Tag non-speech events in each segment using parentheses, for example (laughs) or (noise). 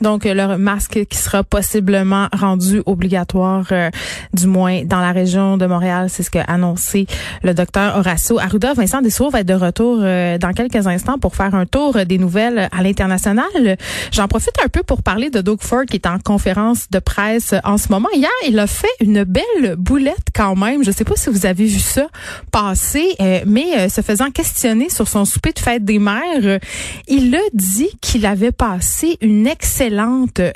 Donc, euh, le masque qui sera possiblement rendu obligatoire, euh, du moins dans la région de Montréal, c'est ce qu'a annoncé le docteur Horacio Arruda. Vincent Dessour va être de retour euh, dans quelques instants pour faire un tour des nouvelles à l'international. J'en profite un peu pour parler de Doug Ford qui est en conférence de presse en ce moment. Hier, il a fait une belle boulette quand même. Je sais pas si vous avez vu ça passer, mais se faisant questionner sur son souper de fête des mères, il a dit qu'il avait passé une excellente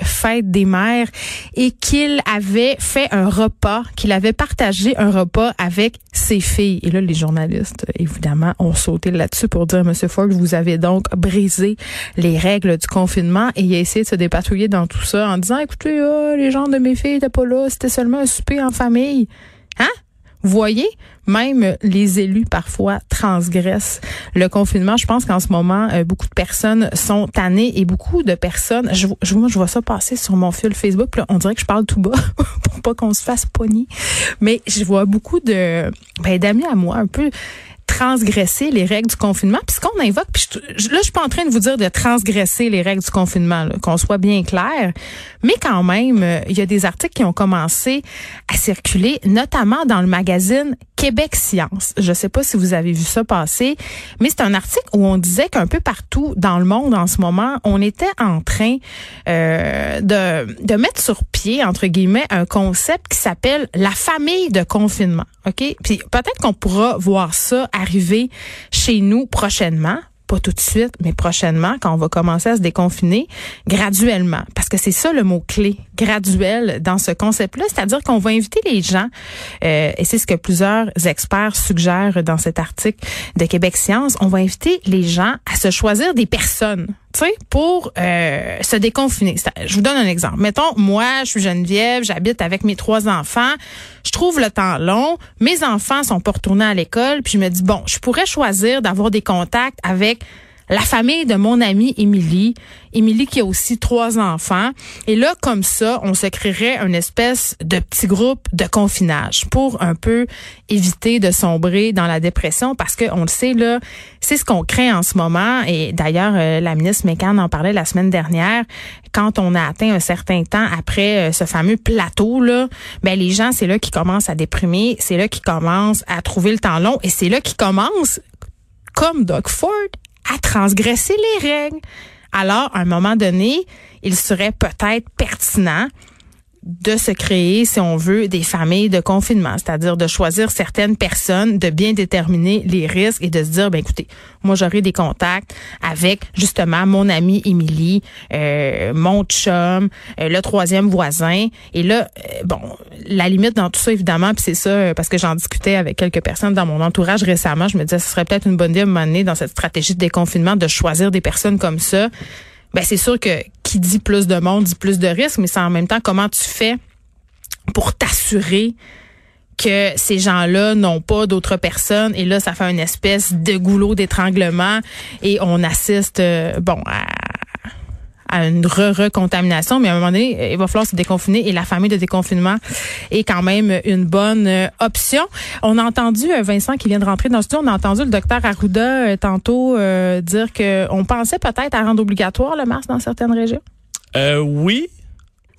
fête des mères et qu'il avait fait un repas, qu'il avait partagé un repas avec ses filles. Et là, les journalistes, évidemment, ont sauté là-dessus pour dire, Monsieur Ford, vous avez donc brisé les règles du confinement et il a essayé de se dépatouiller dans tout ça en disant, écoutez, les gens de mes filles n'étaient pas là, c'était seulement un souper en famille. Hein? Voyez, même les élus parfois transgressent le confinement. Je pense qu'en ce moment, euh, beaucoup de personnes sont tannées et beaucoup de personnes, je, vois ça passer sur mon fil Facebook. On dirait que je parle tout bas (laughs) pour pas qu'on se fasse pogner. Mais je vois beaucoup de ben, d'amis à moi un peu transgresser les règles du confinement. Puis ce qu'on invoque, puis je, là, je suis pas en train de vous dire de transgresser les règles du confinement, qu'on soit bien clair, mais quand même, euh, il y a des articles qui ont commencé à circuler, notamment dans le magazine Québec Science. Je sais pas si vous avez vu ça passer, mais c'est un article où on disait qu'un peu partout dans le monde en ce moment, on était en train euh, de, de mettre sur pied, entre guillemets, un concept qui s'appelle la famille de confinement. OK? Puis peut-être qu'on pourra voir ça arriver chez nous prochainement pas tout de suite, mais prochainement, quand on va commencer à se déconfiner, graduellement. Parce que c'est ça le mot-clé, graduel, dans ce concept-là. C'est-à-dire qu'on va inviter les gens, euh, et c'est ce que plusieurs experts suggèrent dans cet article de Québec Science, on va inviter les gens à se choisir des personnes sais, pour euh, se déconfiner. Je vous donne un exemple. Mettons, moi, je suis Geneviève, j'habite avec mes trois enfants, je trouve le temps long, mes enfants sont pas retournés à l'école, puis je me dis, bon, je pourrais choisir d'avoir des contacts avec la famille de mon amie Émilie, Émilie qui a aussi trois enfants. Et là, comme ça, on se créerait une espèce de petit groupe de confinage pour un peu éviter de sombrer dans la dépression parce que on le sait là, c'est ce qu'on craint en ce moment. Et d'ailleurs, euh, la ministre Mécan en parlait la semaine dernière. Quand on a atteint un certain temps après euh, ce fameux plateau là, ben les gens c'est là qui commencent à déprimer, c'est là qui commencent à trouver le temps long et c'est là qui commencent comme Doug Ford à transgresser les règles. Alors, à un moment donné, il serait peut-être pertinent de se créer, si on veut, des familles de confinement, c'est-à-dire de choisir certaines personnes, de bien déterminer les risques et de se dire, ben écoutez, moi j'aurai des contacts avec justement mon amie Émilie, euh, mon chum, euh, le troisième voisin. Et là, euh, bon, la limite dans tout ça évidemment, puis c'est ça parce que j'en discutais avec quelques personnes dans mon entourage récemment, je me disais, ce serait peut-être une bonne idée à un moment dans cette stratégie de déconfinement de choisir des personnes comme ça ben c'est sûr que qui dit plus de monde dit plus de risques, mais c'est en même temps comment tu fais pour t'assurer que ces gens-là n'ont pas d'autres personnes. Et là ça fait une espèce de goulot d'étranglement et on assiste euh, bon à à une re-recontamination, mais à un moment donné, il va falloir se déconfiner et la famille de déconfinement est quand même une bonne euh, option. On a entendu euh, Vincent qui vient de rentrer dans le studio, on a entendu le docteur Arruda euh, tantôt dire qu'on pensait peut-être à rendre obligatoire le masque dans certaines régions. oui, oui,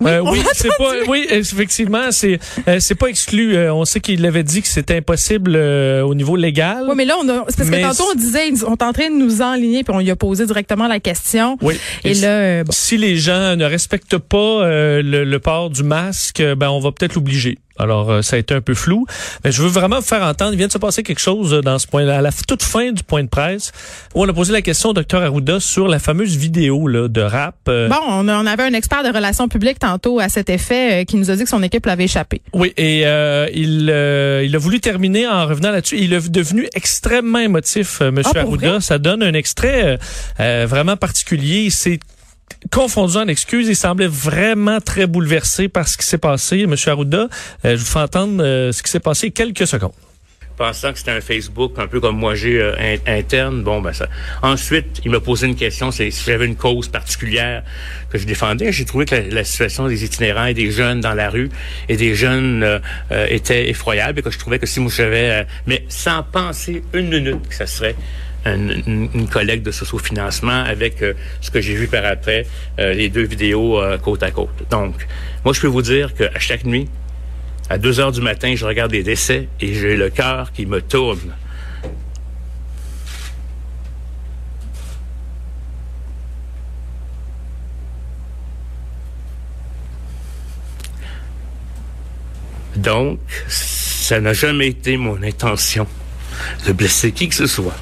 euh, oui c'est pas, oui, effectivement, c'est euh, c'est pas exclu. Euh, on sait qu'il avait dit que c'était impossible au niveau légal. Oui, mais là, on a, c'est parce que tantôt on disait, on est en train de nous enligner, puis on lui a posé directement la question. Oui. Et, là, si les gens ne respectent pas le, le, port du masque, ben on va peut-être l'obliger. Alors, euh, ça a été un peu flou. Mais je veux vraiment vous faire entendre, il vient de se passer quelque chose euh, dans ce point à la toute fin du point de presse, où on a posé la question au docteur Arruda sur la fameuse vidéo là, de rap. Euh. Bon, on, on, avait un expert de relations publiques tantôt à cet effet qui nous a dit que son équipe l'avait échappé. Oui, et il, il a voulu terminer en revenant là-dessus. Il est devenu extrêmement émotif, Monsieur ah, Arruda. Ça donne un extrait vraiment particulier. C'est confondu en excuses. Il semblait vraiment très bouleversé par ce qui s'est passé. Monsieur Arruda, euh, je vous fais entendre euh, ce qui s'est passé quelques secondes. pensant que c'était un Facebook un peu comme moi j'ai euh, in- interne. Bon, ben ça. Ensuite, il m'a posé une question, c'est si j'avais une cause particulière que je défendais. J'ai trouvé que la, situation des itinérants et des jeunes dans la rue et des jeunes était effroyable et que je trouvais que si moi j'avais, mais sans penser une minute que ça serait une, une, collecte de sociofinancement avec euh, ce que j'ai vu par après, euh, les deux vidéos euh, côte à côte. Donc, moi, je peux vous dire qu'à chaque nuit, à 2 heures du matin, je regarde les décès et j'ai le cœur qui me tourne. Donc, ça n'a jamais été mon intention de blesser qui que ce soit.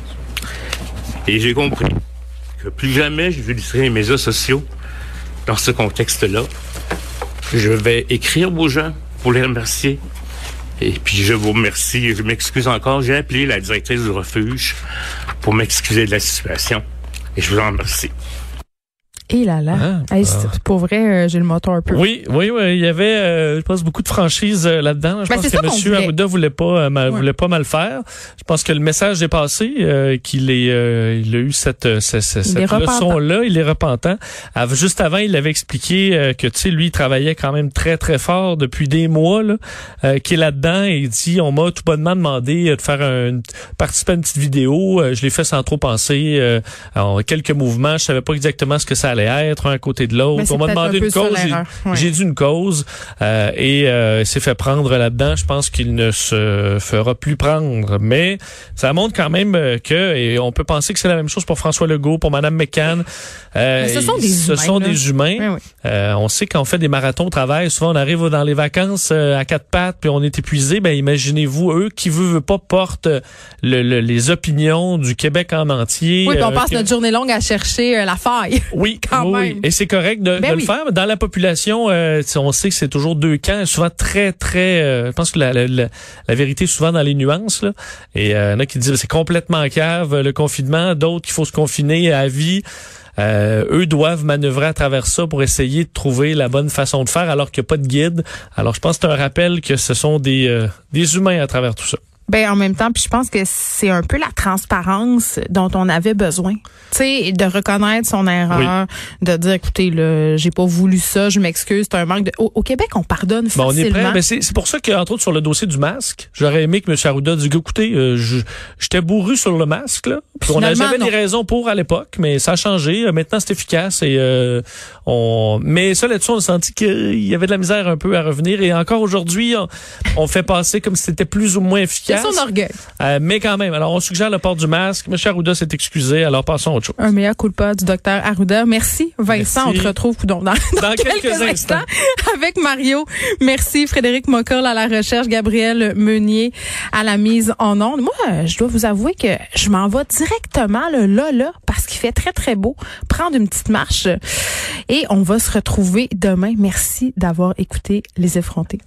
Et j'ai compris que plus jamais je utiliserai les médias sociaux dans ce contexte-là. Je vais écrire aux gens pour les remercier. Et puis je vous remercie je m'excuse encore. J'ai appelé la directrice du refuge pour m'excuser de la situation. Et je vous en remercie. Et là là. Ah, Hey, c'est- pour vrai, euh, j'ai le moteur un peu. Oui, oui, oui. Il y avait, euh, je pense, beaucoup de franchise euh, là-dedans. Je Ben, pense que M. voulait. Arruda voulait pas, euh, mal, Ouais. voulait pas mal faire. Je pense que le message est passé, euh, qu'il est, euh, il a eu cette, cette, cette, leçon-là. Il est repentant. Juste avant, il avait expliqué que, tu sais, lui, il travaillait quand même très, très fort depuis des mois, là, euh, qui est là-dedans et il dit, on m'a tout bonnement demandé de faire un, participer à une petite vidéo. Je l'ai fait sans trop penser. Euh, en quelques mouvements, je savais pas exactement ce que ça allait être, un côté de l'autre. On m'a demandé un une cause. J'ai-. Ouais. Dit une cause euh, et euh, s'est fait prendre là-dedans. Je pense qu'il ne se fera plus prendre. Mais ça montre quand même euh, que, et on peut penser que c'est la même chose pour François Legault, pour Madame McCann. Euh, ce sont des ce humains, sont des humains. Oui, oui. Euh, on sait qu'on fait des marathons au travail, souvent on arrive dans les vacances euh, à quatre pattes puis on est épuisé. Ben imaginez-vous eux qui veut, veut pas portent le- le- les opinions du Québec en entier. Oui, puis on euh, passe notre journée longue à chercher la faille. oui, Quand oui, même. Et c'est correct de, Ben de oui. le faire. Dans la population, euh, on sait que c'est toujours deux camps, souvent très, très... euh, je pense que la, la, la- la vérité est souvent dans les nuances. Là. Et euh, il y en a qui disent que c'est complètement cave, le confinement. D'autres qu'il faut se confiner à vie. Euh, eux doivent manœuvrer à travers ça pour essayer de trouver la bonne façon de faire alors qu'il n'y a pas de guide. Alors je pense que c'est un rappel que ce sont des, euh, des humains à travers tout ça. Ben en même temps, puis je pense que c'est un peu la transparence dont on avait besoin. Tu sais, de reconnaître son erreur, de dire écoutez, là, j'ai pas voulu ça, je m'excuse, c'est un manque de au, au Québec, on pardonne Bon, on est facilement. prêt. Ben, c'est pour ça qu'entre autres sur le dossier du masque, j'aurais aimé que M. Arruda dise écoutez, euh, j'étais bourru sur le masque là. On avait des raisons pour à l'époque, mais ça a changé. Euh, Maintenant, c'est efficace et euh, on. Mais ça là-dessus, on a senti qu'il y avait de la misère un peu à revenir. Et encore aujourd'hui, on, on fait passer comme si c'était plus ou moins c'est efficace. son orgueil. Euh, mais quand même, alors on suggère le port du masque. M. Arruda s'est excusé. Alors passons à autre chose. Un meilleur coup de pas du docteur Arruda. Merci, Vincent. Merci. On te retrouve dans, dans Dans quelques, quelques instants. instants avec Mario. Merci Frédéric Mocoll à la recherche, Gabriel Meunier à la mise en onde. Moi, je dois vous avouer que je m'en vais directement là, là, là, parce qu'il fait très, très beau. Prendre une petite marche et on va se retrouver demain. Merci d'avoir écouté Les Effrontés.